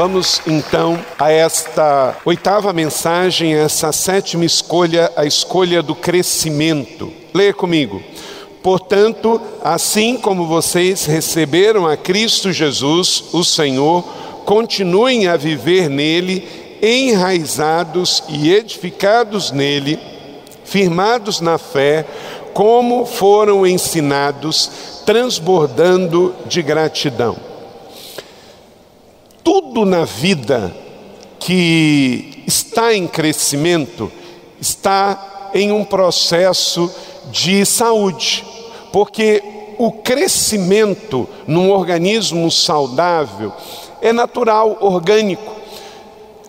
Vamos então a esta oitava mensagem, essa sétima escolha, a escolha do crescimento. Leia comigo. Portanto, assim como vocês receberam a Cristo Jesus, o Senhor, continuem a viver nele, enraizados e edificados nele, firmados na fé, como foram ensinados, transbordando de gratidão tudo na vida que está em crescimento está em um processo de saúde, porque o crescimento num organismo saudável é natural, orgânico.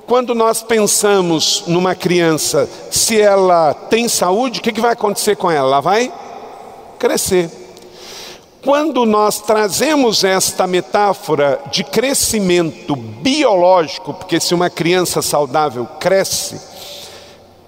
Quando nós pensamos numa criança, se ela tem saúde, o que, vai acontecer com ela? Ela vai crescer. Quando nós trazemos esta metáfora de crescimento biológico, porque se uma criança saudável cresce,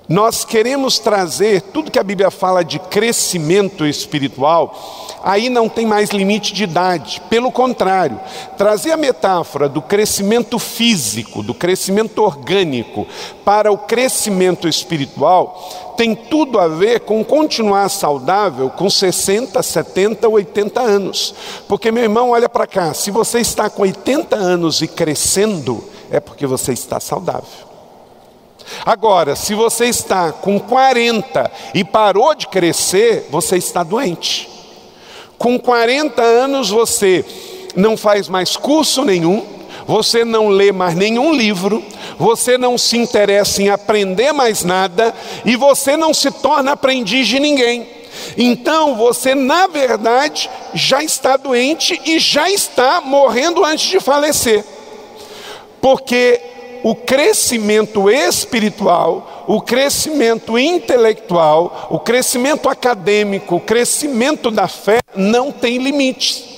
nós queremos trazer tudo que a Bíblia fala de crescimento espiritual, aí não tem mais limite de idade. Pelo contrário, trazer a metáfora do crescimento físico, do crescimento orgânico, para o crescimento espiritual, tem tudo a ver com continuar saudável com 60, 70, 80 anos. Porque, meu irmão, olha para cá, se você está com 80 anos e crescendo, é porque você está saudável. Agora, se você está com 40 e parou de crescer, você está doente. Com 40 anos você não faz mais curso nenhum, você não lê mais nenhum livro, você não se interessa em aprender mais nada e você não se torna aprendiz de ninguém. Então você, na verdade, já está doente e já está morrendo antes de falecer. Porque o crescimento espiritual, o crescimento intelectual, o crescimento acadêmico, o crescimento da fé não tem limites.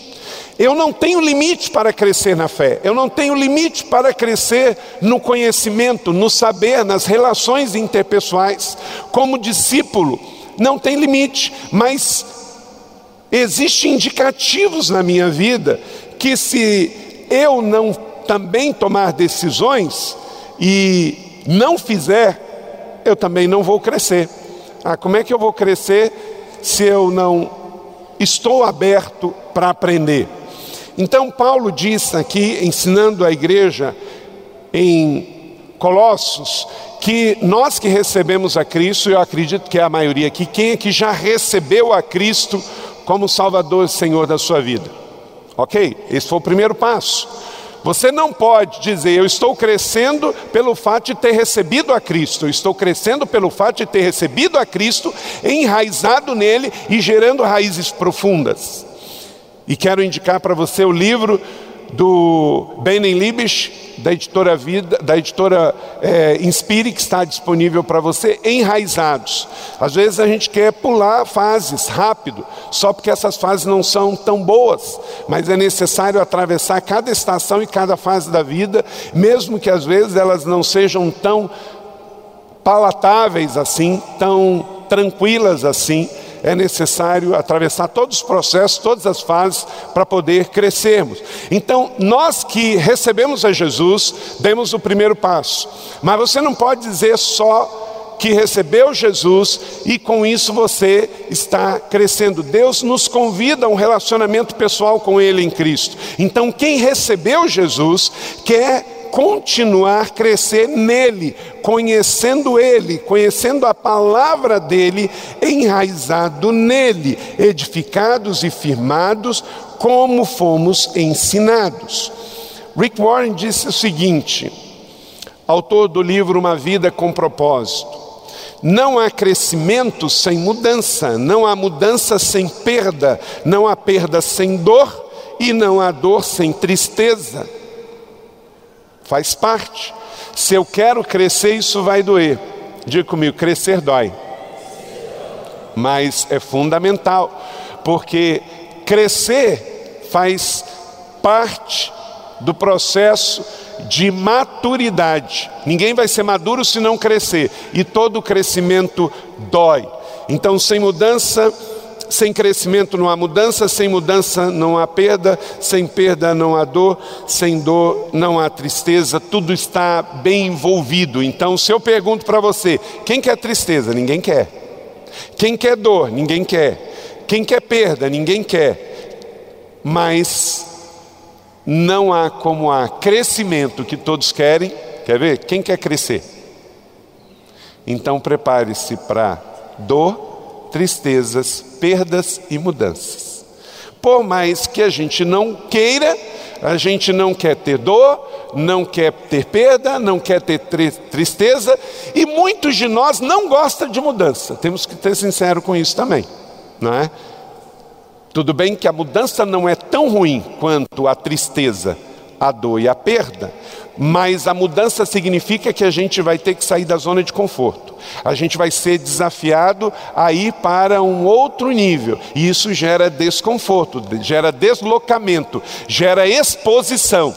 Eu não tenho limite para crescer na fé, eu não tenho limite para crescer no conhecimento, no saber, nas relações interpessoais. Como discípulo, não tem limite, mas existem indicativos na minha vida que se eu não também tomar decisões e não fizer, eu também não vou crescer. Ah, como é que eu vou crescer se eu não estou aberto para aprender? Então, Paulo diz aqui, ensinando a igreja em Colossos, que nós que recebemos a Cristo, eu acredito que é a maioria aqui, quem é que já recebeu a Cristo como Salvador e Senhor da sua vida? Ok? Esse foi o primeiro passo. Você não pode dizer, eu estou crescendo pelo fato de ter recebido a Cristo, eu estou crescendo pelo fato de ter recebido a Cristo, enraizado nele e gerando raízes profundas. E quero indicar para você o livro do Benin Libisch, da editora Vida, da editora é, Inspire, que está disponível para você, enraizados. Às vezes a gente quer pular fases rápido, só porque essas fases não são tão boas, mas é necessário atravessar cada estação e cada fase da vida, mesmo que às vezes elas não sejam tão palatáveis assim, tão tranquilas assim é necessário atravessar todos os processos, todas as fases para poder crescermos. Então, nós que recebemos a Jesus, demos o primeiro passo. Mas você não pode dizer só que recebeu Jesus e com isso você está crescendo. Deus nos convida a um relacionamento pessoal com Ele em Cristo. Então, quem recebeu Jesus quer continuar crescer nele, conhecendo ele, conhecendo a palavra dele, enraizado nele, edificados e firmados como fomos ensinados. Rick Warren disse o seguinte, autor do livro Uma Vida com Propósito: não há crescimento sem mudança, não há mudança sem perda, não há perda sem dor e não há dor sem tristeza faz parte. Se eu quero crescer, isso vai doer. Diga comigo: crescer dói. mas é fundamental, porque crescer faz parte do processo de maturidade. Ninguém vai ser maduro se não crescer, e todo crescimento dói. Então, sem mudança, sem crescimento não há mudança, sem mudança não há perda, sem perda não há dor, sem dor não há tristeza, tudo está bem envolvido. Então, se eu pergunto para você, quem quer tristeza? Ninguém quer. Quem quer dor? Ninguém quer. Quem quer perda? Ninguém quer. Mas não há como há crescimento que todos querem. Quer ver? Quem quer crescer? Então prepare-se para dor, tristezas, perdas e mudanças. Por mais que a gente não queira, a gente não quer ter dor, não quer ter perda, não quer ter tristeza, e muitos de nós não gostam de mudança. Temos que ser sincero com isso também, não é? Tudo bem que a mudança não é tão ruim quanto a tristeza, a dor e a perda, mas a mudança significa que a gente vai ter que sair da zona de conforto. A gente vai ser desafiado a ir para um outro nível, e isso gera desconforto, gera deslocamento, gera exposição.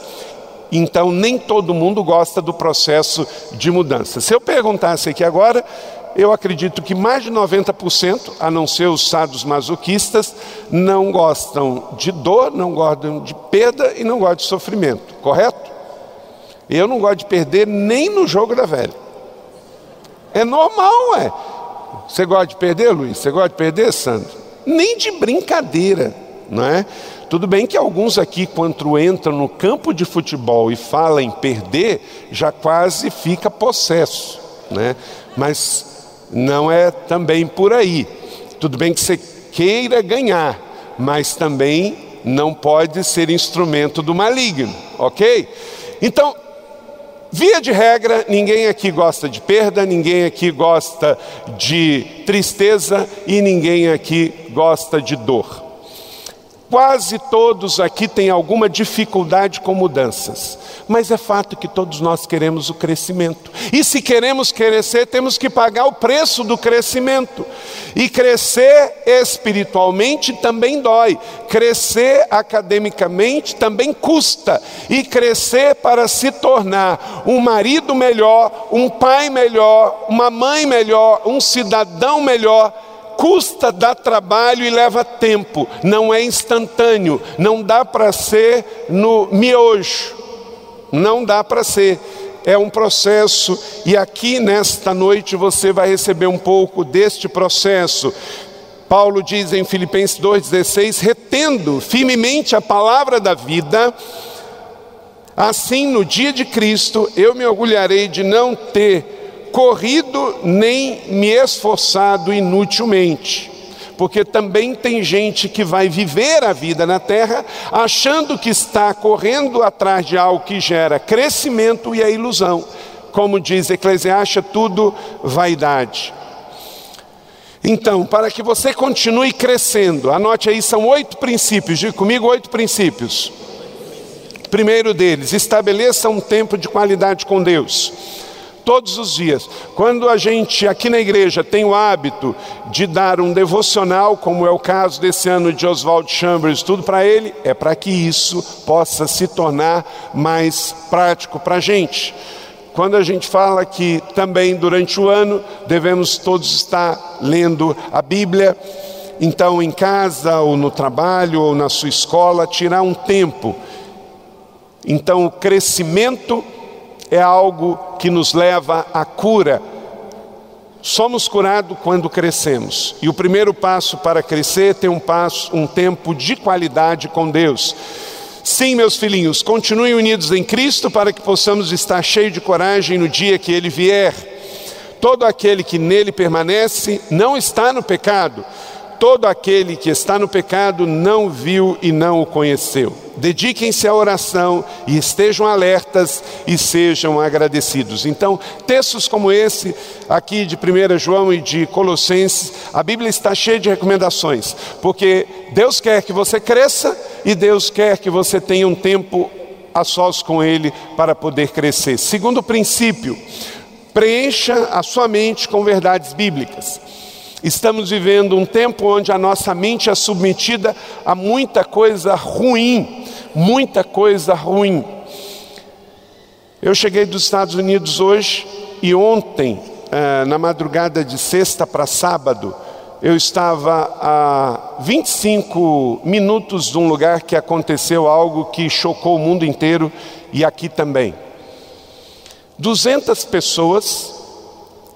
Então, nem todo mundo gosta do processo de mudança. Se eu perguntasse aqui agora, eu acredito que mais de 90%, a não ser os sados masoquistas, não gostam de dor, não gostam de perda e não gostam de sofrimento, correto? Eu não gosto de perder nem no jogo da velha. É normal, é. Você gosta de perder, Luiz? Você gosta de perder, Sandro? Nem de brincadeira, não é? Tudo bem que alguns aqui, quando entram no campo de futebol e falam em perder, já quase fica possesso, né? Mas não é também por aí. Tudo bem que você queira ganhar, mas também não pode ser instrumento do maligno, ok? Então, via de regra, ninguém aqui gosta de perda, ninguém aqui gosta de tristeza e ninguém aqui gosta de dor. Quase todos aqui têm alguma dificuldade com mudanças, mas é fato que todos nós queremos o crescimento. E se queremos crescer, temos que pagar o preço do crescimento. E crescer espiritualmente também dói, crescer academicamente também custa, e crescer para se tornar um marido melhor, um pai melhor, uma mãe melhor, um cidadão melhor custa, dá trabalho e leva tempo, não é instantâneo, não dá para ser no miojo, não dá para ser. É um processo, e aqui nesta noite você vai receber um pouco deste processo. Paulo diz em Filipenses 2,16: retendo firmemente a palavra da vida, assim no dia de Cristo eu me orgulharei de não ter corrido nem me esforçado inutilmente. Porque também tem gente que vai viver a vida na terra achando que está correndo atrás de algo que gera crescimento e é ilusão. Como diz Eclesiastes, tudo vaidade. Então, para que você continue crescendo, anote aí, são oito princípios, diga comigo oito princípios. Primeiro deles, estabeleça um tempo de qualidade com Deus todos os dias. Quando a gente aqui na igreja tem o hábito de dar um devocional, como é o caso desse ano de Oswald Chambers, tudo para ele, é para que isso possa se tornar mais prático para a gente. Quando a gente fala que também durante o ano devemos todos estar lendo a Bíblia, então em casa ou no trabalho ou na sua escola, tirar um tempo. Então o crescimento é algo que nos leva à cura. Somos curados quando crescemos. E o primeiro passo para crescer é ter um passo, um tempo de qualidade com Deus. Sim, meus filhinhos, continuem unidos em Cristo para que possamos estar cheios de coragem no dia que ele vier. Todo aquele que nele permanece não está no pecado todo aquele que está no pecado não viu e não o conheceu. Dediquem-se à oração e estejam alertas e sejam agradecidos. Então, textos como esse, aqui de 1 João e de Colossenses, a Bíblia está cheia de recomendações, porque Deus quer que você cresça e Deus quer que você tenha um tempo a sós com Ele para poder crescer. Segundo princípio, preencha a sua mente com verdades bíblicas. Estamos vivendo um tempo onde a nossa mente é submetida a muita coisa ruim, muita coisa ruim. Eu cheguei dos Estados Unidos hoje e ontem, eh, na madrugada de sexta para sábado, eu estava a 25 minutos de um lugar que aconteceu algo que chocou o mundo inteiro e aqui também. 200 pessoas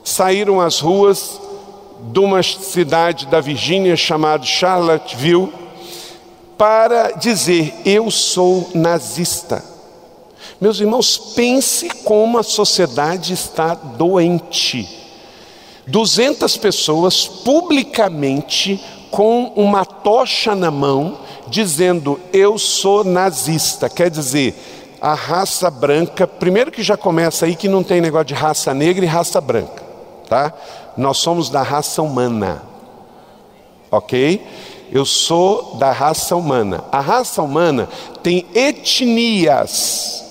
saíram às ruas de uma cidade da Virgínia chamada Charlottesville para dizer: Eu sou nazista. Meus irmãos, pense como a sociedade está doente. 200 pessoas publicamente com uma tocha na mão, dizendo: Eu sou nazista. Quer dizer, a raça branca, primeiro que já começa aí que não tem negócio de raça negra e raça branca, tá? Nós somos da raça humana, ok? Eu sou da raça humana. A raça humana tem etnias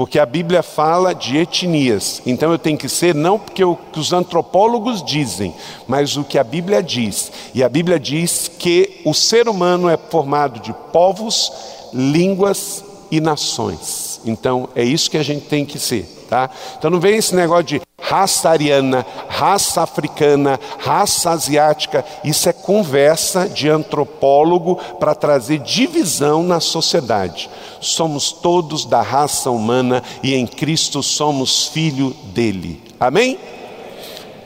porque a Bíblia fala de etnias. Então eu tenho que ser não porque o que os antropólogos dizem, mas o que a Bíblia diz. E a Bíblia diz que o ser humano é formado de povos, línguas e nações. Então é isso que a gente tem que ser, tá? Então não vem esse negócio de raça ariana, raça africana, raça asiática. Isso é conversa de antropólogo para trazer divisão na sociedade. Somos todos da raça humana e em Cristo somos filho dele. Amém?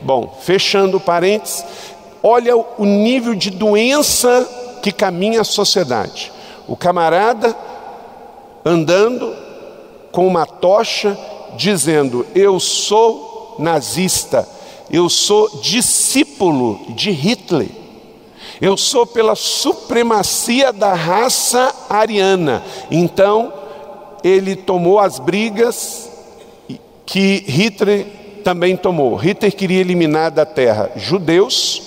Bom, fechando parênteses, olha o nível de doença que caminha a sociedade. O camarada andando com uma tocha dizendo: Eu sou nazista, eu sou discípulo de Hitler. Eu sou pela supremacia da raça ariana. Então, ele tomou as brigas que Hitler também tomou. Hitler queria eliminar da terra judeus,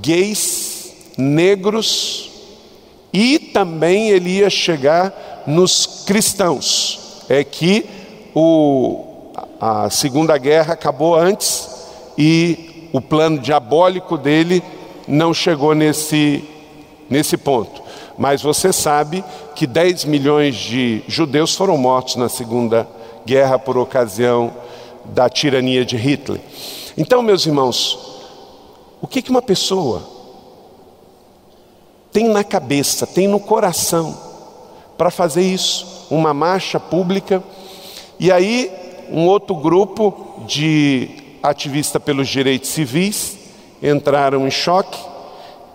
gays, negros e também ele ia chegar nos cristãos. É que o a Segunda Guerra acabou antes e o plano diabólico dele não chegou nesse, nesse ponto. Mas você sabe que 10 milhões de judeus foram mortos na Segunda Guerra por ocasião da tirania de Hitler. Então, meus irmãos, o que, que uma pessoa tem na cabeça, tem no coração para fazer isso? Uma marcha pública. E aí um outro grupo de ativistas pelos direitos civis entraram em choque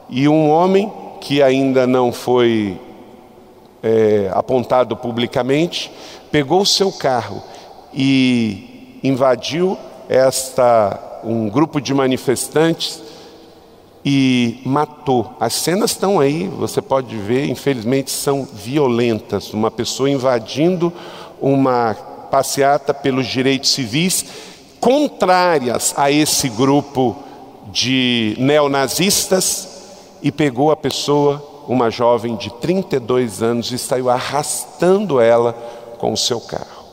e um homem que ainda não foi é, apontado publicamente pegou o seu carro e invadiu esta um grupo de manifestantes e matou. As cenas estão aí, você pode ver, infelizmente são violentas. Uma pessoa invadindo uma passeata pelos direitos civis contrárias a esse grupo de neonazistas e pegou a pessoa, uma jovem de 32 anos, e saiu arrastando ela com o seu carro.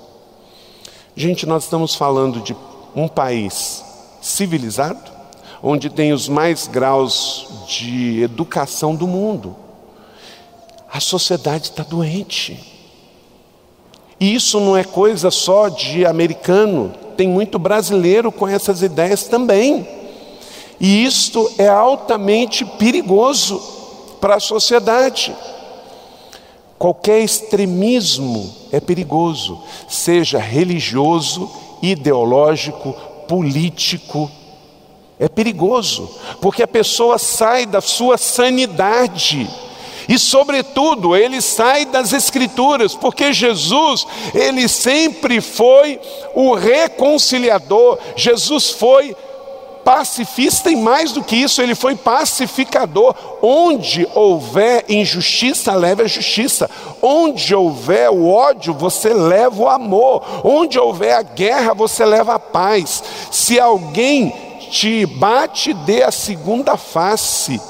Gente, nós estamos falando de um país civilizado, onde tem os mais graus de educação do mundo. A sociedade está doente. E isso não é coisa só de americano, tem muito brasileiro com essas ideias também. E isto é altamente perigoso para a sociedade. Qualquer extremismo é perigoso, seja religioso, ideológico, político, é perigoso, porque a pessoa sai da sua sanidade e, sobretudo, ele sai das Escrituras, porque Jesus, ele sempre foi o reconciliador, Jesus foi pacifista e mais do que isso, ele foi pacificador. Onde houver injustiça, leva a justiça. Onde houver o ódio, você leva o amor. Onde houver a guerra, você leva a paz. Se alguém te bate, dê a segunda face.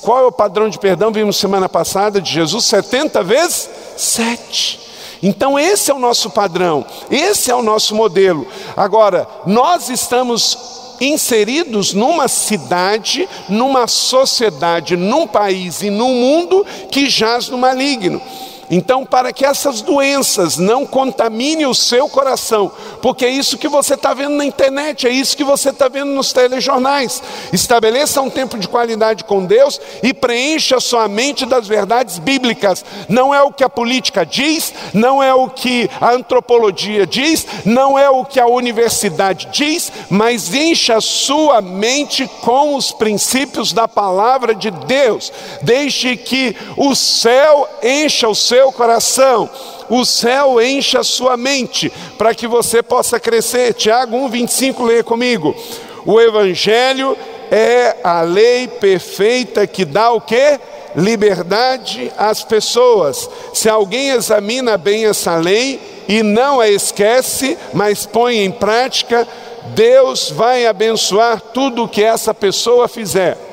Qual é o padrão de perdão? Vimos semana passada de Jesus 70 vezes 7. Então, esse é o nosso padrão, esse é o nosso modelo. Agora, nós estamos inseridos numa cidade, numa sociedade, num país e num mundo que jaz no maligno. Então, para que essas doenças não contaminem o seu coração, porque é isso que você está vendo na internet, é isso que você está vendo nos telejornais. Estabeleça um tempo de qualidade com Deus e preencha sua mente das verdades bíblicas. Não é o que a política diz, não é o que a antropologia diz, não é o que a universidade diz, mas encha sua mente com os princípios da palavra de Deus. Deixe que o céu encha o seu seu coração, o céu enche a sua mente, para que você possa crescer. Tiago 1,25, leia comigo. O Evangelho é a lei perfeita que dá o que? Liberdade às pessoas. Se alguém examina bem essa lei e não a esquece, mas põe em prática, Deus vai abençoar tudo o que essa pessoa fizer.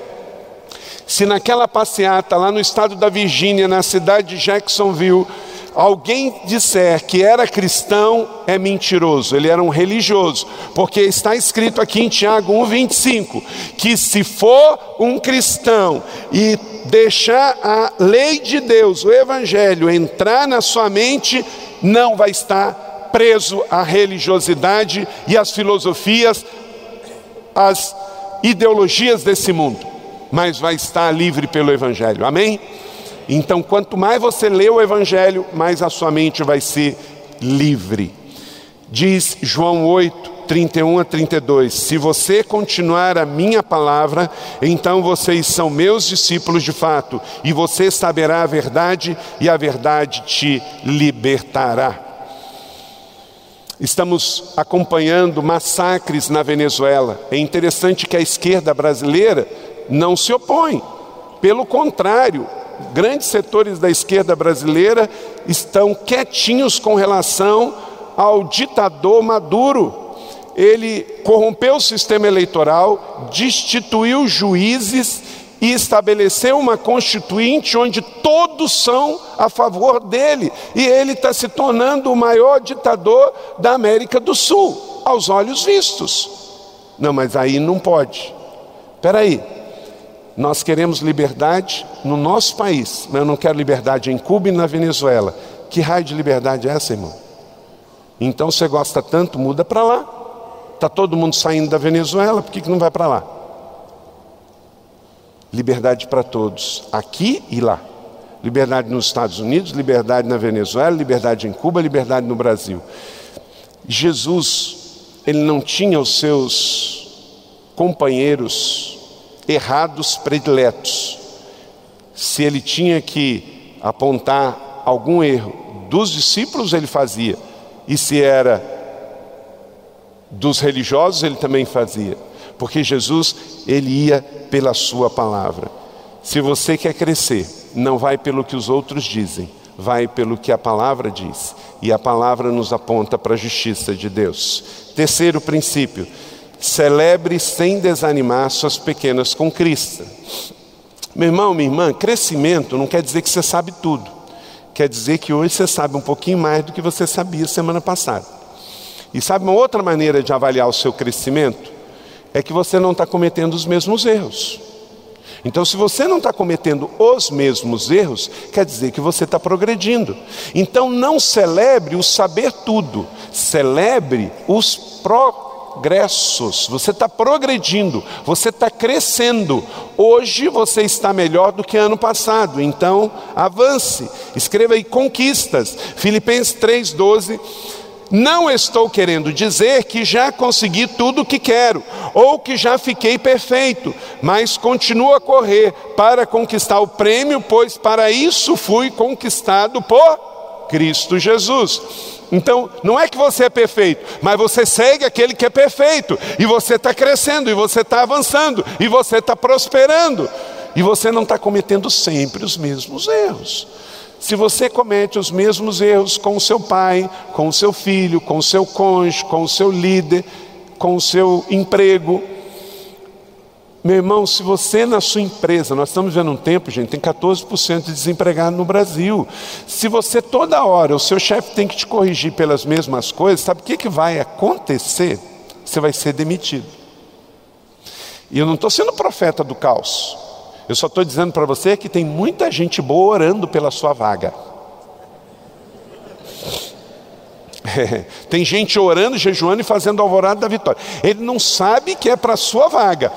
Se naquela passeata lá no estado da Virgínia, na cidade de Jacksonville, alguém disser que era cristão, é mentiroso, ele era um religioso, porque está escrito aqui em Tiago 1,25: que se for um cristão e deixar a lei de Deus, o Evangelho, entrar na sua mente, não vai estar preso à religiosidade e às filosofias, às ideologias desse mundo mas vai estar livre pelo Evangelho. Amém? Então, quanto mais você lê o Evangelho, mais a sua mente vai ser livre. Diz João 8, 31 a 32: Se você continuar a minha palavra, então vocês são meus discípulos de fato, e você saberá a verdade, e a verdade te libertará. Estamos acompanhando massacres na Venezuela. É interessante que a esquerda brasileira não se opõe. Pelo contrário, grandes setores da esquerda brasileira estão quietinhos com relação ao ditador Maduro. Ele corrompeu o sistema eleitoral, destituiu juízes e estabeleceu uma constituinte onde todos são a favor dele. E ele está se tornando o maior ditador da América do Sul, aos olhos vistos. Não, mas aí não pode. Espera aí, nós queremos liberdade no nosso país, mas eu não quero liberdade em Cuba e na Venezuela. Que raio de liberdade é essa, irmão? Então você gosta tanto, muda para lá. Está todo mundo saindo da Venezuela, por que, que não vai para lá? Liberdade para todos, aqui e lá. Liberdade nos Estados Unidos, liberdade na Venezuela, liberdade em Cuba, liberdade no Brasil. Jesus, ele não tinha os seus companheiros errados prediletos. Se ele tinha que apontar algum erro dos discípulos, ele fazia. E se era dos religiosos, ele também fazia. Porque Jesus, ele ia pela sua palavra. Se você quer crescer, não vai pelo que os outros dizem, vai pelo que a palavra diz. E a palavra nos aponta para a justiça de Deus. Terceiro princípio: Celebre sem desanimar suas pequenas conquistas. Meu irmão, minha irmã, crescimento não quer dizer que você sabe tudo. Quer dizer que hoje você sabe um pouquinho mais do que você sabia semana passada. E sabe uma outra maneira de avaliar o seu crescimento? É que você não está cometendo os mesmos erros. Então, se você não está cometendo os mesmos erros, quer dizer que você está progredindo. Então, não celebre o saber tudo, celebre os progressos progressos, você está progredindo, você está crescendo. Hoje você está melhor do que ano passado, então avance, escreva aí conquistas. Filipenses 3,12. Não estou querendo dizer que já consegui tudo o que quero, ou que já fiquei perfeito, mas continuo a correr para conquistar o prêmio, pois para isso fui conquistado por Cristo Jesus. Então, não é que você é perfeito, mas você segue aquele que é perfeito, e você está crescendo, e você está avançando, e você está prosperando, e você não está cometendo sempre os mesmos erros. Se você comete os mesmos erros com o seu pai, com o seu filho, com o seu cônjuge, com o seu líder, com o seu emprego, meu irmão, se você na sua empresa, nós estamos vendo um tempo, gente, tem 14% de desempregado no Brasil. Se você toda hora, o seu chefe tem que te corrigir pelas mesmas coisas, sabe o que, que vai acontecer? Você vai ser demitido. E eu não estou sendo profeta do caos. Eu só estou dizendo para você que tem muita gente boa orando pela sua vaga. É, tem gente orando, jejuando e fazendo alvorada da vitória. Ele não sabe que é para a sua vaga.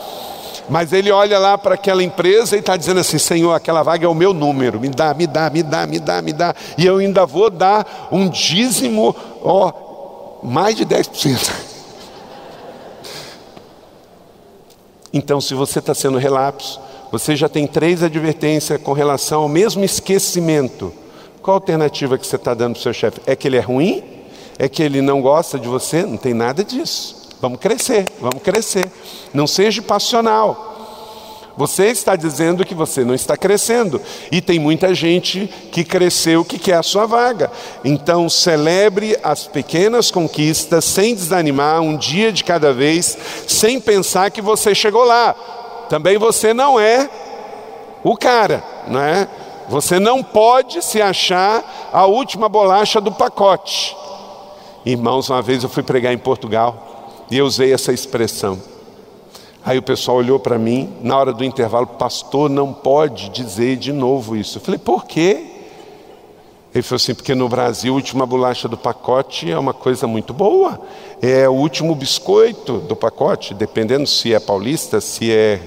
Mas ele olha lá para aquela empresa e está dizendo assim: Senhor, aquela vaga é o meu número, me dá, me dá, me dá, me dá, me dá. E eu ainda vou dar um dízimo, ó, mais de 10%. Então, se você está sendo relapso, você já tem três advertências com relação ao mesmo esquecimento. Qual a alternativa que você está dando para o seu chefe? É que ele é ruim? É que ele não gosta de você? Não tem nada disso. Vamos crescer, vamos crescer. Não seja passional. Você está dizendo que você não está crescendo. E tem muita gente que cresceu que quer a sua vaga. Então, celebre as pequenas conquistas sem desanimar, um dia de cada vez, sem pensar que você chegou lá. Também você não é o cara, não é? Você não pode se achar a última bolacha do pacote. Irmãos, uma vez eu fui pregar em Portugal e eu usei essa expressão. Aí o pessoal olhou para mim, na hora do intervalo, pastor, não pode dizer de novo isso. Eu falei, por quê? Ele falou assim, porque no Brasil a última bolacha do pacote é uma coisa muito boa. É o último biscoito do pacote, dependendo se é paulista, se é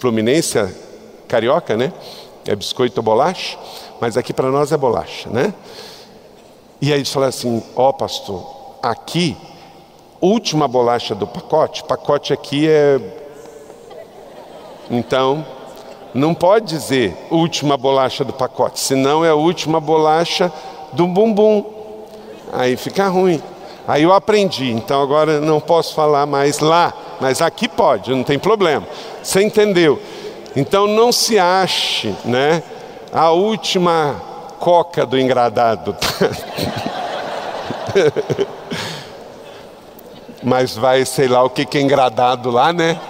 fluminense, carioca, né? É biscoito ou bolacha, mas aqui para nós é bolacha, né? E aí ele falou assim, ó oh, pastor, aqui última bolacha do pacote, pacote aqui é. Então, não pode dizer última bolacha do pacote, senão é a última bolacha do bumbum. Aí fica ruim. Aí eu aprendi, então agora não posso falar mais lá, mas aqui pode, não tem problema. Você entendeu? Então não se ache, né, a última coca do engradado. mas vai, sei lá o que, que é engradado lá, né?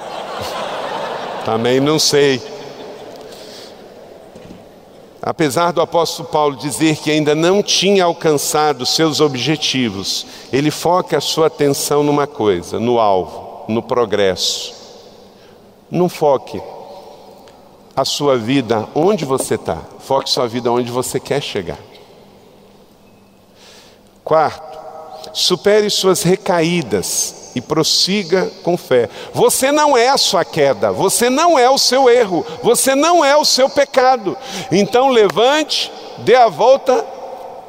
Também não sei. Apesar do apóstolo Paulo dizer que ainda não tinha alcançado seus objetivos, ele foca a sua atenção numa coisa, no alvo, no progresso. Não foque a sua vida onde você está, foque sua vida onde você quer chegar. Quarto, supere suas recaídas e prossiga com fé. Você não é a sua queda, você não é o seu erro, você não é o seu pecado. Então levante, dê a volta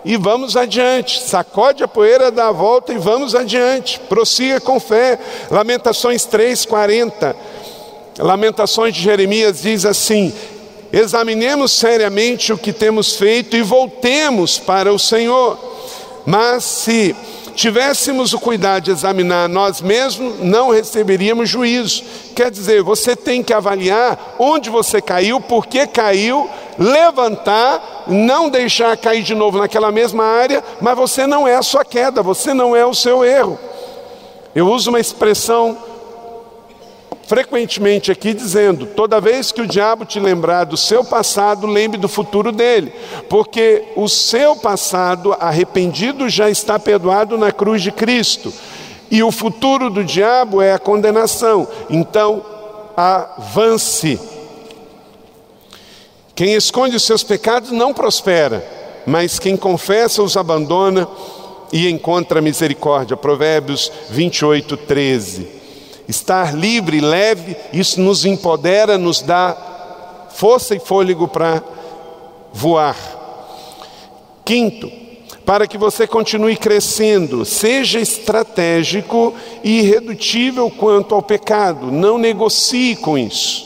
e vamos adiante. Sacode a poeira, dá a volta e vamos adiante. Prossiga com fé. Lamentações 3:40. Lamentações de Jeremias diz assim: Examinemos seriamente o que temos feito e voltemos para o Senhor. Mas se tivéssemos o cuidado de examinar nós mesmos, não receberíamos juízo. Quer dizer, você tem que avaliar onde você caiu, por que caiu, levantar, não deixar cair de novo naquela mesma área, mas você não é a sua queda, você não é o seu erro. Eu uso uma expressão frequentemente aqui dizendo: toda vez que o diabo te lembrar do seu passado, lembre do futuro dele, porque o seu passado arrependido já está perdoado na cruz de Cristo, e o futuro do diabo é a condenação. Então, avance. Quem esconde os seus pecados não prospera, mas quem confessa os abandona e encontra misericórdia. Provérbios 28, 13. Estar livre, leve, isso nos empodera, nos dá força e fôlego para voar. Quinto, para que você continue crescendo, seja estratégico e irredutível quanto ao pecado, não negocie com isso.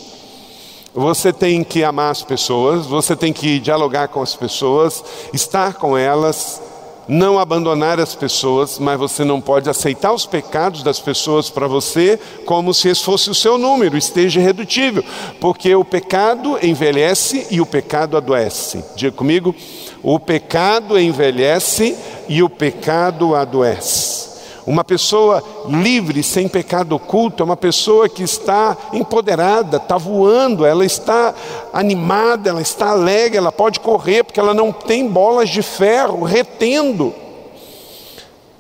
Você tem que amar as pessoas, você tem que dialogar com as pessoas, estar com elas, não abandonar as pessoas, mas você não pode aceitar os pecados das pessoas para você como se esse fosse o seu número, esteja irredutível, porque o pecado envelhece e o pecado adoece. Diga comigo: o pecado envelhece e o pecado adoece. Uma pessoa livre, sem pecado oculto, é uma pessoa que está empoderada, está voando, ela está animada, ela está alegre, ela pode correr, porque ela não tem bolas de ferro retendo.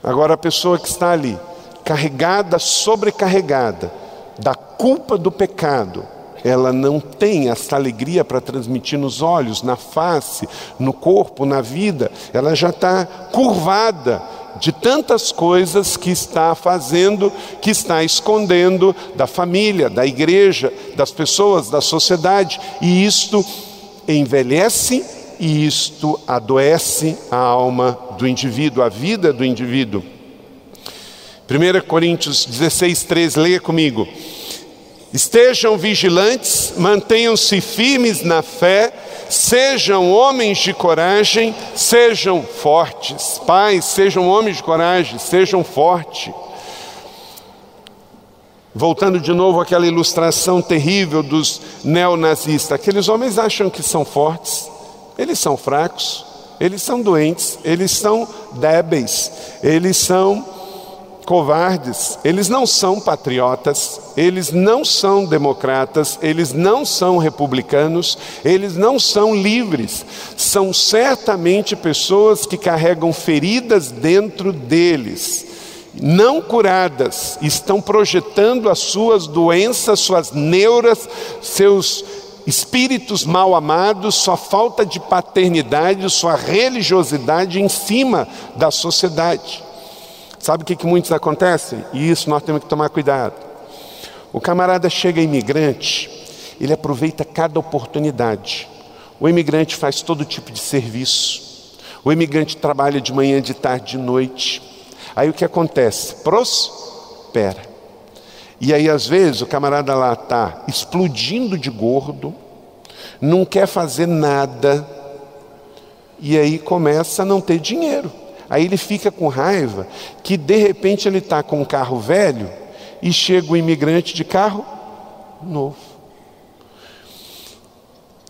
Agora, a pessoa que está ali, carregada, sobrecarregada, da culpa do pecado, ela não tem essa alegria para transmitir nos olhos, na face, no corpo, na vida, ela já está curvada de tantas coisas que está fazendo, que está escondendo da família, da igreja, das pessoas, da sociedade, e isto envelhece e isto adoece a alma do indivíduo, a vida do indivíduo. 1 Coríntios 16, 3, leia comigo. Estejam vigilantes, mantenham-se firmes na fé, sejam homens de coragem, sejam fortes. Pais, sejam homens de coragem, sejam fortes. Voltando de novo àquela ilustração terrível dos neonazistas, aqueles homens acham que são fortes, eles são fracos, eles são doentes, eles são débeis, eles são covardes, eles não são patriotas, eles não são democratas, eles não são republicanos, eles não são livres. São certamente pessoas que carregam feridas dentro deles, não curadas, estão projetando as suas doenças, suas neuras, seus espíritos mal amados, sua falta de paternidade, sua religiosidade em cima da sociedade. Sabe o que, que muitos acontecem? E isso nós temos que tomar cuidado. O camarada chega imigrante, ele aproveita cada oportunidade. O imigrante faz todo tipo de serviço. O imigrante trabalha de manhã, de tarde, de noite. Aí o que acontece? Prospera. E aí, às vezes, o camarada lá está explodindo de gordo, não quer fazer nada, e aí começa a não ter dinheiro. Aí ele fica com raiva que de repente ele está com um carro velho e chega o imigrante de carro novo.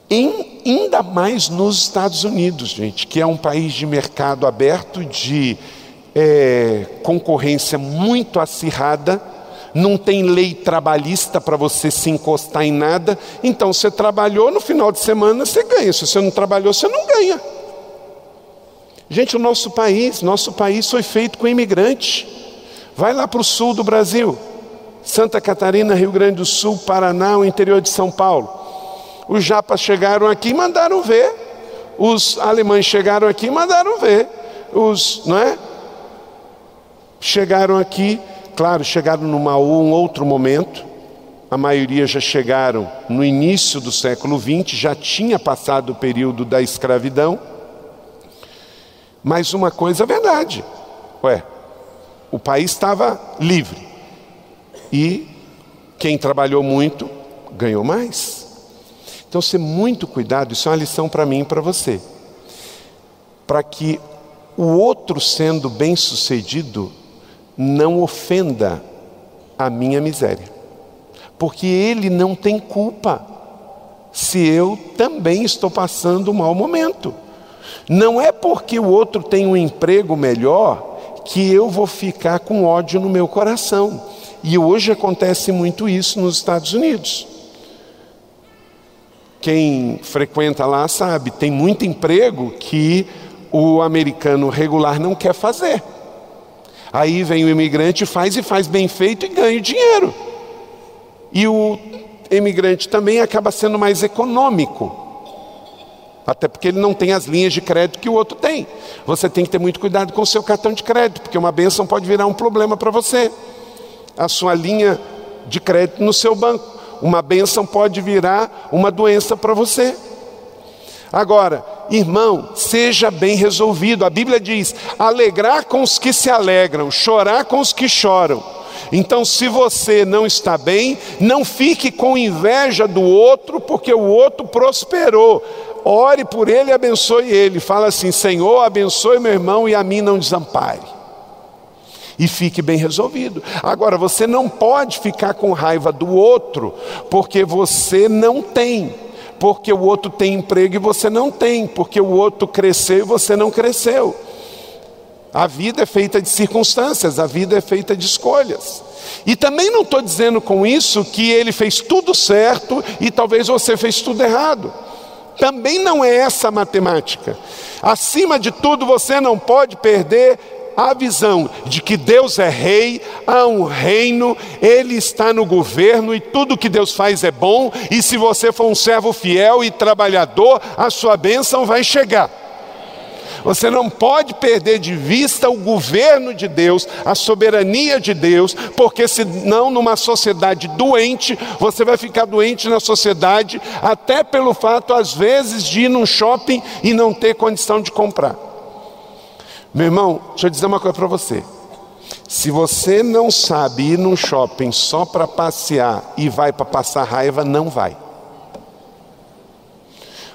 Em, ainda mais nos Estados Unidos, gente, que é um país de mercado aberto, de é, concorrência muito acirrada, não tem lei trabalhista para você se encostar em nada, então você trabalhou, no final de semana você ganha, se você não trabalhou, você não ganha. Gente, o nosso país, nosso país foi feito com imigrantes. Vai lá para o sul do Brasil, Santa Catarina, Rio Grande do Sul, Paraná, o interior de São Paulo. Os japas chegaram aqui e mandaram ver. Os alemães chegaram aqui e mandaram ver. Os, não é? Chegaram aqui, claro, chegaram numa um outro momento. A maioria já chegaram no início do século XX, já tinha passado o período da escravidão. Mas uma coisa é verdade. Ué, o país estava livre. E quem trabalhou muito ganhou mais. Então, ser muito cuidado, isso é uma lição para mim e para você. Para que o outro sendo bem-sucedido não ofenda a minha miséria. Porque ele não tem culpa se eu também estou passando um mau momento. Não é porque o outro tem um emprego melhor que eu vou ficar com ódio no meu coração. E hoje acontece muito isso nos Estados Unidos. Quem frequenta lá sabe, tem muito emprego que o americano regular não quer fazer. Aí vem o imigrante, faz e faz bem feito e ganha dinheiro. E o imigrante também acaba sendo mais econômico. Até porque ele não tem as linhas de crédito que o outro tem. Você tem que ter muito cuidado com o seu cartão de crédito, porque uma benção pode virar um problema para você. A sua linha de crédito no seu banco. Uma benção pode virar uma doença para você. Agora, irmão, seja bem resolvido. A Bíblia diz: alegrar com os que se alegram, chorar com os que choram. Então, se você não está bem, não fique com inveja do outro, porque o outro prosperou. Ore por ele e abençoe ele. Fala assim: Senhor, abençoe meu irmão e a mim não desampare. E fique bem resolvido. Agora, você não pode ficar com raiva do outro, porque você não tem. Porque o outro tem emprego e você não tem. Porque o outro cresceu e você não cresceu. A vida é feita de circunstâncias, a vida é feita de escolhas. E também não estou dizendo com isso que ele fez tudo certo e talvez você fez tudo errado. Também não é essa a matemática. Acima de tudo, você não pode perder a visão de que Deus é rei, há um reino, Ele está no governo e tudo que Deus faz é bom, e se você for um servo fiel e trabalhador, a sua bênção vai chegar. Você não pode perder de vista o governo de Deus, a soberania de Deus, porque senão, numa sociedade doente, você vai ficar doente na sociedade, até pelo fato, às vezes, de ir num shopping e não ter condição de comprar. Meu irmão, deixa eu dizer uma coisa para você. Se você não sabe ir num shopping só para passear e vai para passar raiva, não vai.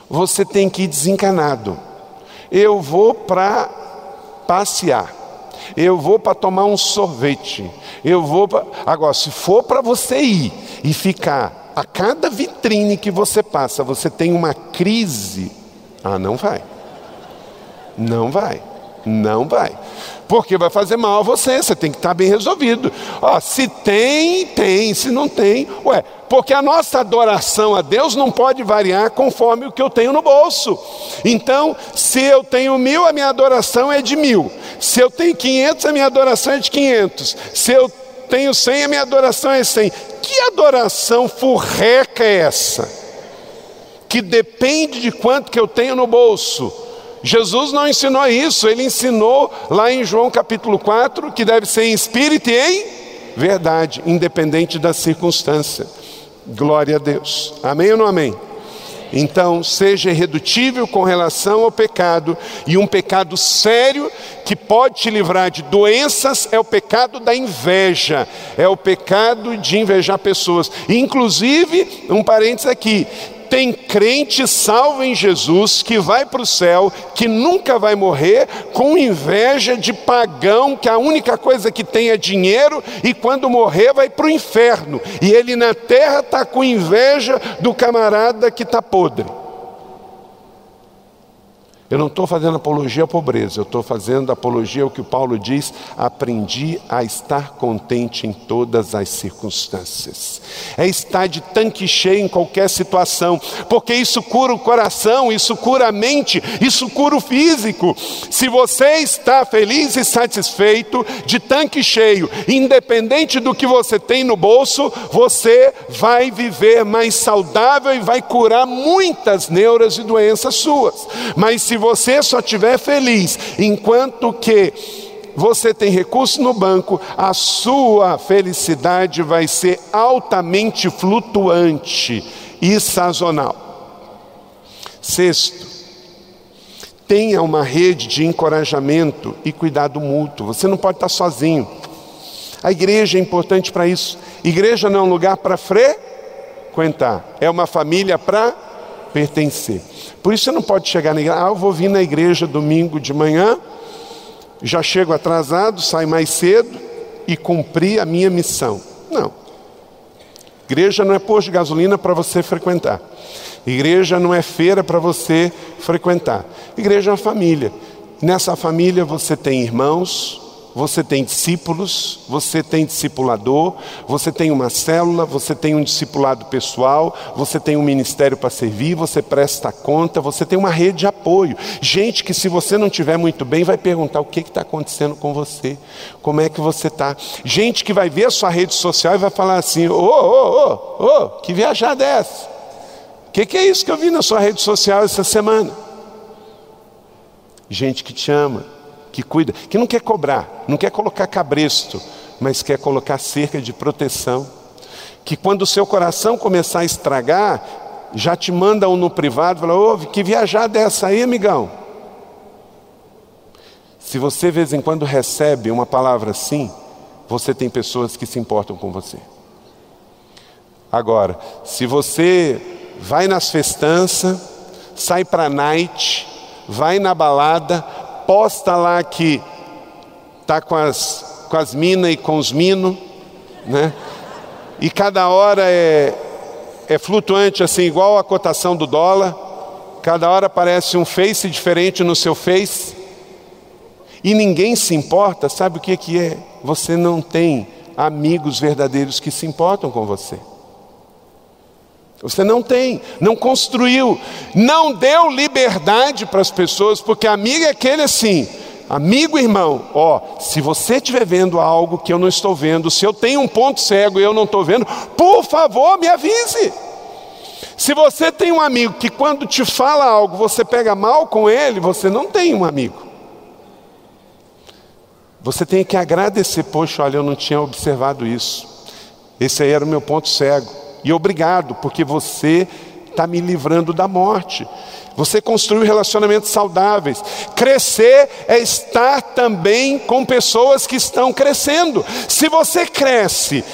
Você tem que ir desencanado. Eu vou para passear. Eu vou para tomar um sorvete. Eu vou pra... Agora, se for para você ir e ficar a cada vitrine que você passa, você tem uma crise. Ah, não vai. Não vai. Não vai. Porque vai fazer mal a você, você tem que estar bem resolvido. Ó, se tem, tem, se não tem, ué, porque a nossa adoração a Deus não pode variar conforme o que eu tenho no bolso. Então, se eu tenho mil, a minha adoração é de mil. Se eu tenho quinhentos, a minha adoração é de quinhentos. Se eu tenho cem, a minha adoração é cem. Que adoração furreca é essa? Que depende de quanto que eu tenho no bolso. Jesus não ensinou isso, ele ensinou lá em João capítulo 4 que deve ser em espírito e em verdade, independente da circunstância. Glória a Deus. Amém ou não amém? Então, seja irredutível com relação ao pecado, e um pecado sério que pode te livrar de doenças é o pecado da inveja, é o pecado de invejar pessoas. Inclusive, um parênteses aqui: tem crente salvo em Jesus que vai para o céu, que nunca vai morrer, com inveja de pagão, que a única coisa que tem é dinheiro, e quando morrer vai para o inferno. E ele na terra está com inveja do camarada que está podre. Eu não estou fazendo apologia à pobreza, eu estou fazendo apologia ao que o Paulo diz: aprendi a estar contente em todas as circunstâncias. É estar de tanque cheio em qualquer situação, porque isso cura o coração, isso cura a mente, isso cura o físico. Se você está feliz e satisfeito, de tanque cheio, independente do que você tem no bolso, você vai viver mais saudável e vai curar muitas neuras e doenças suas. Mas se se você só estiver feliz enquanto que você tem recurso no banco, a sua felicidade vai ser altamente flutuante e sazonal. Sexto, tenha uma rede de encorajamento e cuidado mútuo. Você não pode estar sozinho. A igreja é importante para isso. Igreja não é um lugar para frequentar, é uma família para pertencer. Por isso você não pode chegar na igreja, ah, eu vou vir na igreja domingo de manhã, já chego atrasado, saio mais cedo e cumpri a minha missão. Não. Igreja não é posto de gasolina para você frequentar. Igreja não é feira para você frequentar. Igreja é uma família. Nessa família você tem irmãos, você tem discípulos, você tem discipulador, você tem uma célula, você tem um discipulado pessoal, você tem um ministério para servir, você presta conta, você tem uma rede de apoio. Gente que, se você não estiver muito bem, vai perguntar o que está acontecendo com você, como é que você está. Gente que vai ver a sua rede social e vai falar assim: ô, ô, ô, ô, que viajada é essa? O que, que é isso que eu vi na sua rede social essa semana? Gente que te ama que cuida, que não quer cobrar, não quer colocar cabresto, mas quer colocar cerca de proteção. Que quando o seu coração começar a estragar, já te manda um no privado, fala, ô, que viajada é essa aí, amigão? Se você de vez em quando recebe uma palavra assim, você tem pessoas que se importam com você. Agora, se você vai nas festanças, sai para night, vai na balada, posta lá que está com as, com as minas e com os minos, né? E cada hora é, é flutuante, assim, igual a cotação do dólar. Cada hora aparece um face diferente no seu face. E ninguém se importa, sabe o que, que é? Você não tem amigos verdadeiros que se importam com você. Você não tem, não construiu, não deu liberdade para as pessoas, porque amigo é aquele assim, amigo irmão, ó, se você estiver vendo algo que eu não estou vendo, se eu tenho um ponto cego e eu não estou vendo, por favor, me avise. Se você tem um amigo que quando te fala algo você pega mal com ele, você não tem um amigo. Você tem que agradecer, poxa, olha, eu não tinha observado isso. Esse aí era o meu ponto cego. E obrigado, porque você está me livrando da morte. Você construiu relacionamentos saudáveis. Crescer é estar também com pessoas que estão crescendo. Se você cresce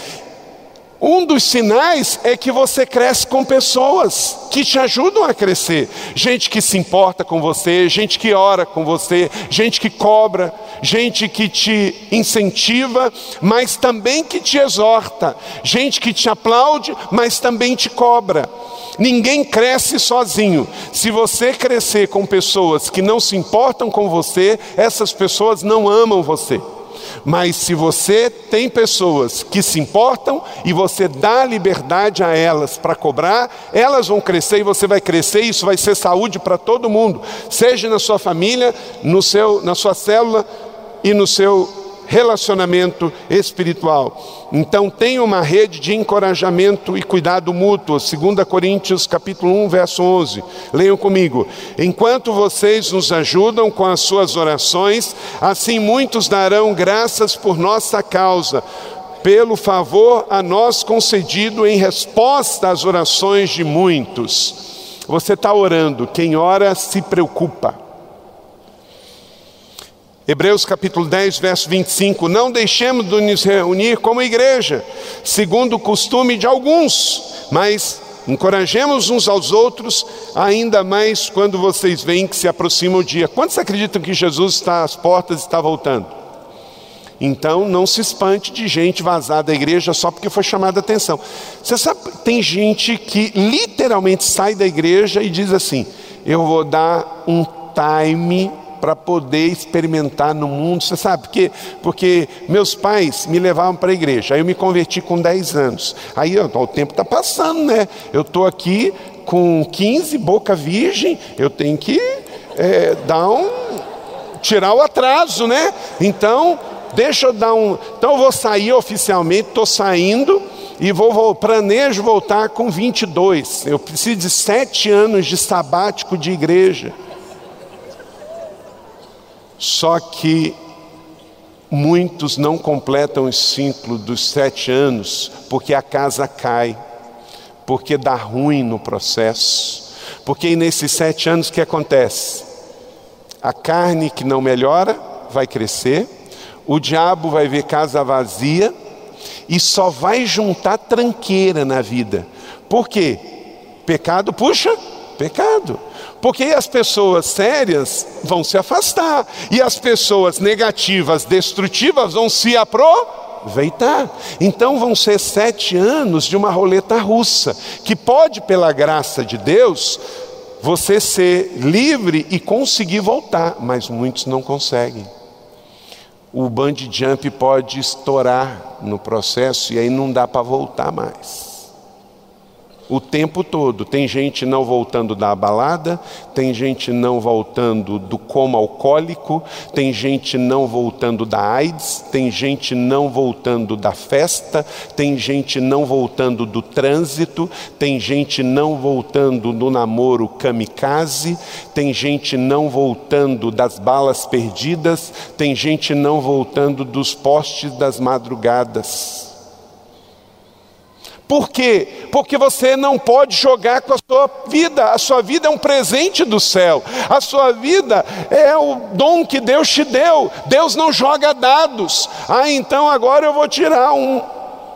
um dos sinais é que você cresce com pessoas que te ajudam a crescer. Gente que se importa com você, gente que ora com você, gente que cobra, gente que te incentiva, mas também que te exorta, gente que te aplaude, mas também te cobra. Ninguém cresce sozinho. Se você crescer com pessoas que não se importam com você, essas pessoas não amam você. Mas se você tem pessoas que se importam e você dá liberdade a elas para cobrar, elas vão crescer e você vai crescer, e isso vai ser saúde para todo mundo, seja na sua família, no seu, na sua célula e no seu relacionamento espiritual. Então tenha uma rede de encorajamento e cuidado mútuo. 2 Coríntios capítulo 1, verso 11. Leiam comigo. Enquanto vocês nos ajudam com as suas orações, assim muitos darão graças por nossa causa pelo favor a nós concedido em resposta às orações de muitos. Você está orando, quem ora se preocupa. Hebreus capítulo 10, verso 25: Não deixemos de nos reunir como igreja, segundo o costume de alguns, mas encorajemos uns aos outros, ainda mais quando vocês veem que se aproxima o dia. Quantos acreditam que Jesus está às portas e está voltando? Então não se espante de gente vazar da igreja só porque foi chamada a atenção. Você sabe, tem gente que literalmente sai da igreja e diz assim: Eu vou dar um time para poder experimentar no mundo. Você sabe por quê? Porque meus pais me levavam para a igreja. Aí eu me converti com 10 anos. Aí ó, o tempo está passando, né? Eu estou aqui com 15, boca virgem. Eu tenho que é, dar um. tirar o atraso, né? Então, deixa eu dar um. Então eu vou sair oficialmente, estou saindo e vou, vou, planejo voltar com 22. Eu preciso de sete anos de sabático de igreja. Só que muitos não completam o ciclo dos sete anos porque a casa cai, porque dá ruim no processo. Porque nesses sete anos o que acontece? A carne que não melhora vai crescer, o diabo vai ver casa vazia e só vai juntar tranqueira na vida. Por quê? Pecado puxa pecado. Porque as pessoas sérias vão se afastar, e as pessoas negativas, destrutivas, vão se aproveitar. Então vão ser sete anos de uma roleta russa, que pode, pela graça de Deus, você ser livre e conseguir voltar, mas muitos não conseguem. O band jump pode estourar no processo e aí não dá para voltar mais o tempo todo. Tem gente não voltando da balada, tem gente não voltando do coma alcoólico, tem gente não voltando da AIDS, tem gente não voltando da festa, tem gente não voltando do trânsito, tem gente não voltando do namoro kamikaze, tem gente não voltando das balas perdidas, tem gente não voltando dos postes das madrugadas. Por quê? Porque você não pode jogar com a sua vida. A sua vida é um presente do céu. A sua vida é o dom que Deus te deu. Deus não joga dados. Ah, então agora eu vou tirar um.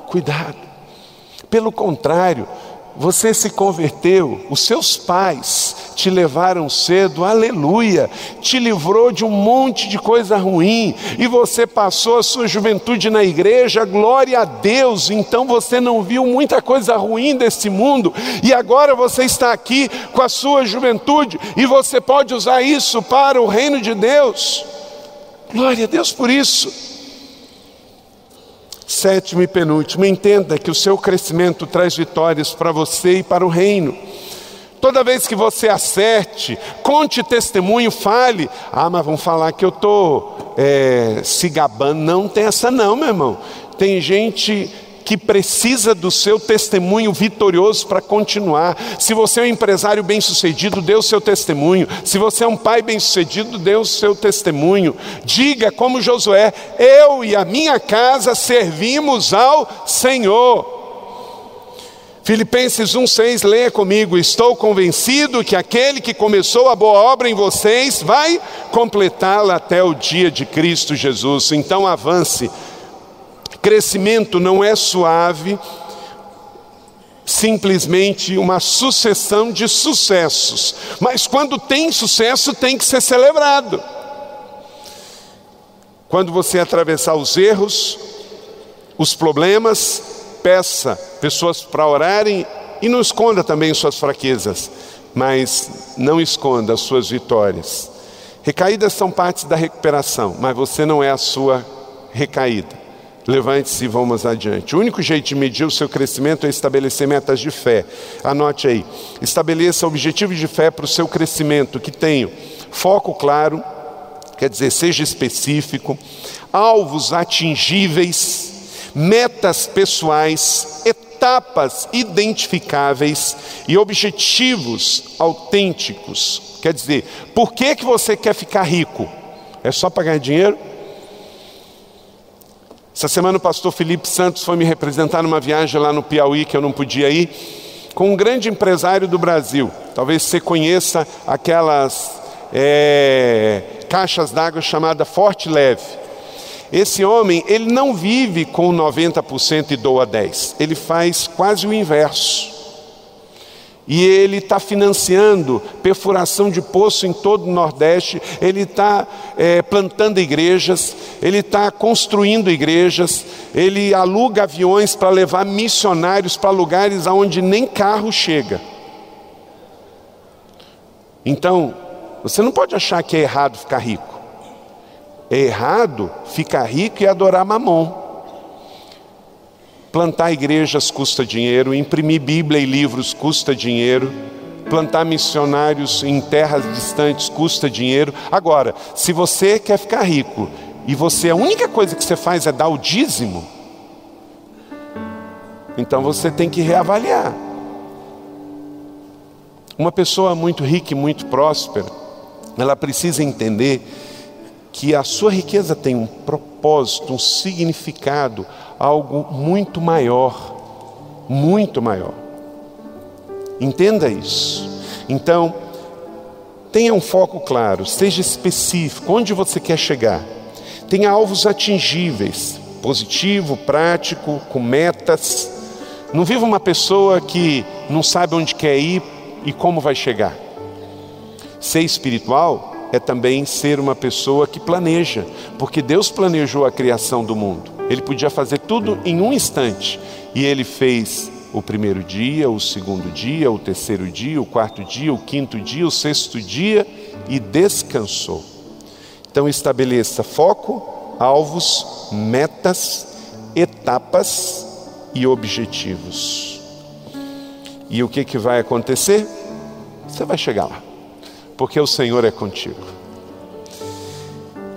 Cuidado. Pelo contrário, você se converteu, os seus pais te levaram cedo, aleluia, te livrou de um monte de coisa ruim, e você passou a sua juventude na igreja, glória a Deus, então você não viu muita coisa ruim desse mundo, e agora você está aqui com a sua juventude, e você pode usar isso para o reino de Deus, glória a Deus por isso. Sétimo e penúltimo, entenda que o seu crescimento traz vitórias para você e para o reino. Toda vez que você acerte, conte testemunho, fale. Ah, mas vão falar que eu estou é, se gabando. Não tem essa, não, meu irmão. Tem gente que precisa do seu testemunho vitorioso para continuar. Se você é um empresário bem-sucedido, dê o seu testemunho. Se você é um pai bem-sucedido, dê o seu testemunho. Diga como Josué: Eu e a minha casa servimos ao Senhor. Filipenses 1,6, leia comigo. Estou convencido que aquele que começou a boa obra em vocês vai completá-la até o dia de Cristo Jesus. Então avance Crescimento não é suave, simplesmente uma sucessão de sucessos. Mas quando tem sucesso, tem que ser celebrado. Quando você atravessar os erros, os problemas, peça pessoas para orarem e não esconda também suas fraquezas, mas não esconda as suas vitórias. Recaídas são partes da recuperação, mas você não é a sua recaída. Levante-se e vamos adiante. O único jeito de medir o seu crescimento é estabelecer metas de fé. Anote aí. Estabeleça objetivos de fé para o seu crescimento, que tenham foco claro, quer dizer, seja específico, alvos atingíveis, metas pessoais, etapas identificáveis e objetivos autênticos. Quer dizer, por que, que você quer ficar rico? É só pagar dinheiro? Essa semana o pastor Felipe Santos foi me representar numa viagem lá no Piauí que eu não podia ir, com um grande empresário do Brasil. Talvez você conheça aquelas é, caixas d'água chamada Forte Leve. Esse homem, ele não vive com 90% e doa 10%, ele faz quase o inverso. E ele está financiando perfuração de poço em todo o Nordeste, ele está é, plantando igrejas, ele está construindo igrejas, ele aluga aviões para levar missionários para lugares aonde nem carro chega. Então, você não pode achar que é errado ficar rico. É errado ficar rico e adorar mamon. Plantar igrejas custa dinheiro, imprimir Bíblia e livros custa dinheiro, plantar missionários em terras distantes custa dinheiro. Agora, se você quer ficar rico e você a única coisa que você faz é dar o dízimo, então você tem que reavaliar. Uma pessoa muito rica e muito próspera, ela precisa entender que a sua riqueza tem um propósito, um significado, algo muito maior, muito maior. Entenda isso. Então, tenha um foco claro, seja específico, onde você quer chegar. Tenha alvos atingíveis, positivo, prático, com metas. Não viva uma pessoa que não sabe onde quer ir e como vai chegar. Ser espiritual é também ser uma pessoa que planeja, porque Deus planejou a criação do mundo. Ele podia fazer tudo em um instante, e ele fez o primeiro dia, o segundo dia, o terceiro dia, o quarto dia, o quinto dia, o sexto dia e descansou. Então estabeleça foco, alvos, metas, etapas e objetivos. E o que, que vai acontecer? Você vai chegar lá porque o Senhor é contigo.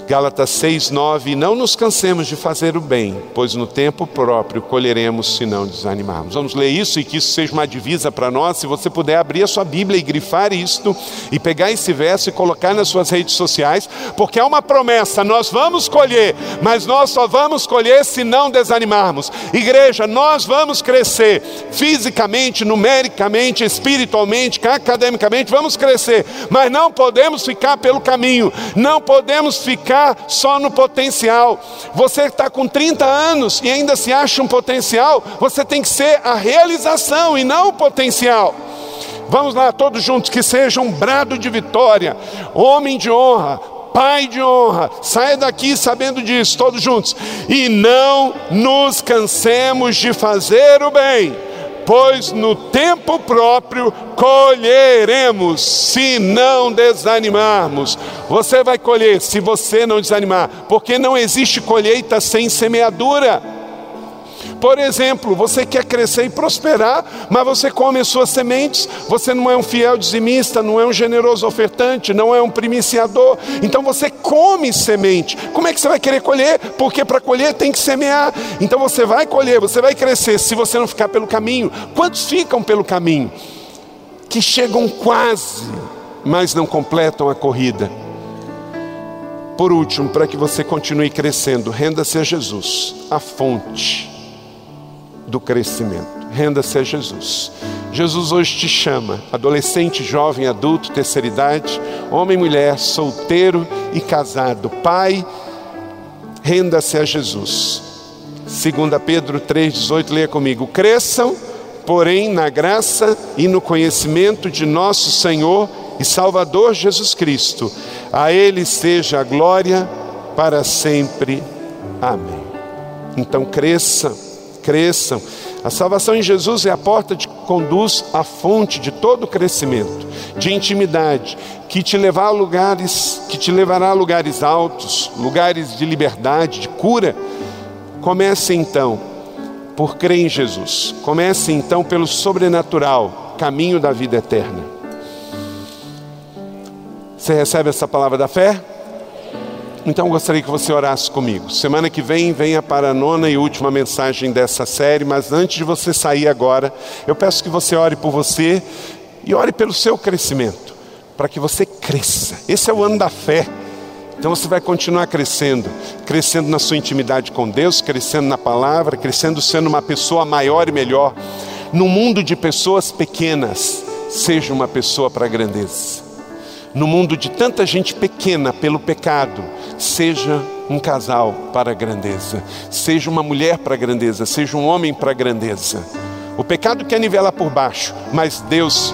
Gálatas 6, 9, não nos cansemos de fazer o bem, pois no tempo próprio colheremos se não desanimarmos. Vamos ler isso e que isso seja uma divisa para nós. Se você puder abrir a sua Bíblia e grifar isto, e pegar esse verso e colocar nas suas redes sociais, porque é uma promessa, nós vamos colher, mas nós só vamos colher se não desanimarmos. Igreja, nós vamos crescer fisicamente, numericamente, espiritualmente, academicamente, vamos crescer, mas não podemos ficar pelo caminho, não podemos ficar só no potencial. Você está com 30 anos e ainda se acha um potencial, você tem que ser a realização e não o potencial. Vamos lá, todos juntos, que seja um brado de vitória, homem de honra, pai de honra. Saia daqui sabendo disso, todos juntos. E não nos cansemos de fazer o bem pois no tempo próprio colheremos, se não desanimarmos. Você vai colher se você não desanimar, porque não existe colheita sem semeadura. Por exemplo, você quer crescer e prosperar, mas você come as suas sementes, você não é um fiel dizimista, não é um generoso ofertante, não é um primiciador, então você come semente. Como é que você vai querer colher? Porque para colher tem que semear. Então você vai colher, você vai crescer se você não ficar pelo caminho. Quantos ficam pelo caminho? Que chegam quase, mas não completam a corrida. Por último, para que você continue crescendo, renda-se a Jesus, a fonte do crescimento. Renda-se a Jesus. Jesus hoje te chama, adolescente, jovem, adulto, terceira idade, homem, mulher, solteiro e casado, pai, renda-se a Jesus. 2 Pedro 3,18, leia comigo. Cresçam, porém, na graça e no conhecimento de nosso Senhor e Salvador Jesus Cristo. A Ele seja a glória para sempre. Amém. Então cresçam cresçam. A salvação em Jesus é a porta que conduz à fonte de todo crescimento, de intimidade, que te levará a lugares, que te levará a lugares altos, lugares de liberdade, de cura. Comece então por crer em Jesus. Comece então pelo sobrenatural, caminho da vida eterna. Você recebe essa palavra da fé? Então gostaria que você orasse comigo. Semana que vem venha para a nona e última mensagem dessa série, mas antes de você sair agora, eu peço que você ore por você e ore pelo seu crescimento, para que você cresça. Esse é o ano da fé. Então você vai continuar crescendo, crescendo na sua intimidade com Deus, crescendo na palavra, crescendo sendo uma pessoa maior e melhor. No mundo de pessoas pequenas, seja uma pessoa para a grandeza. No mundo de tanta gente pequena pelo pecado, seja um casal para a grandeza, seja uma mulher para a grandeza, seja um homem para a grandeza. O pecado quer nivelar por baixo, mas Deus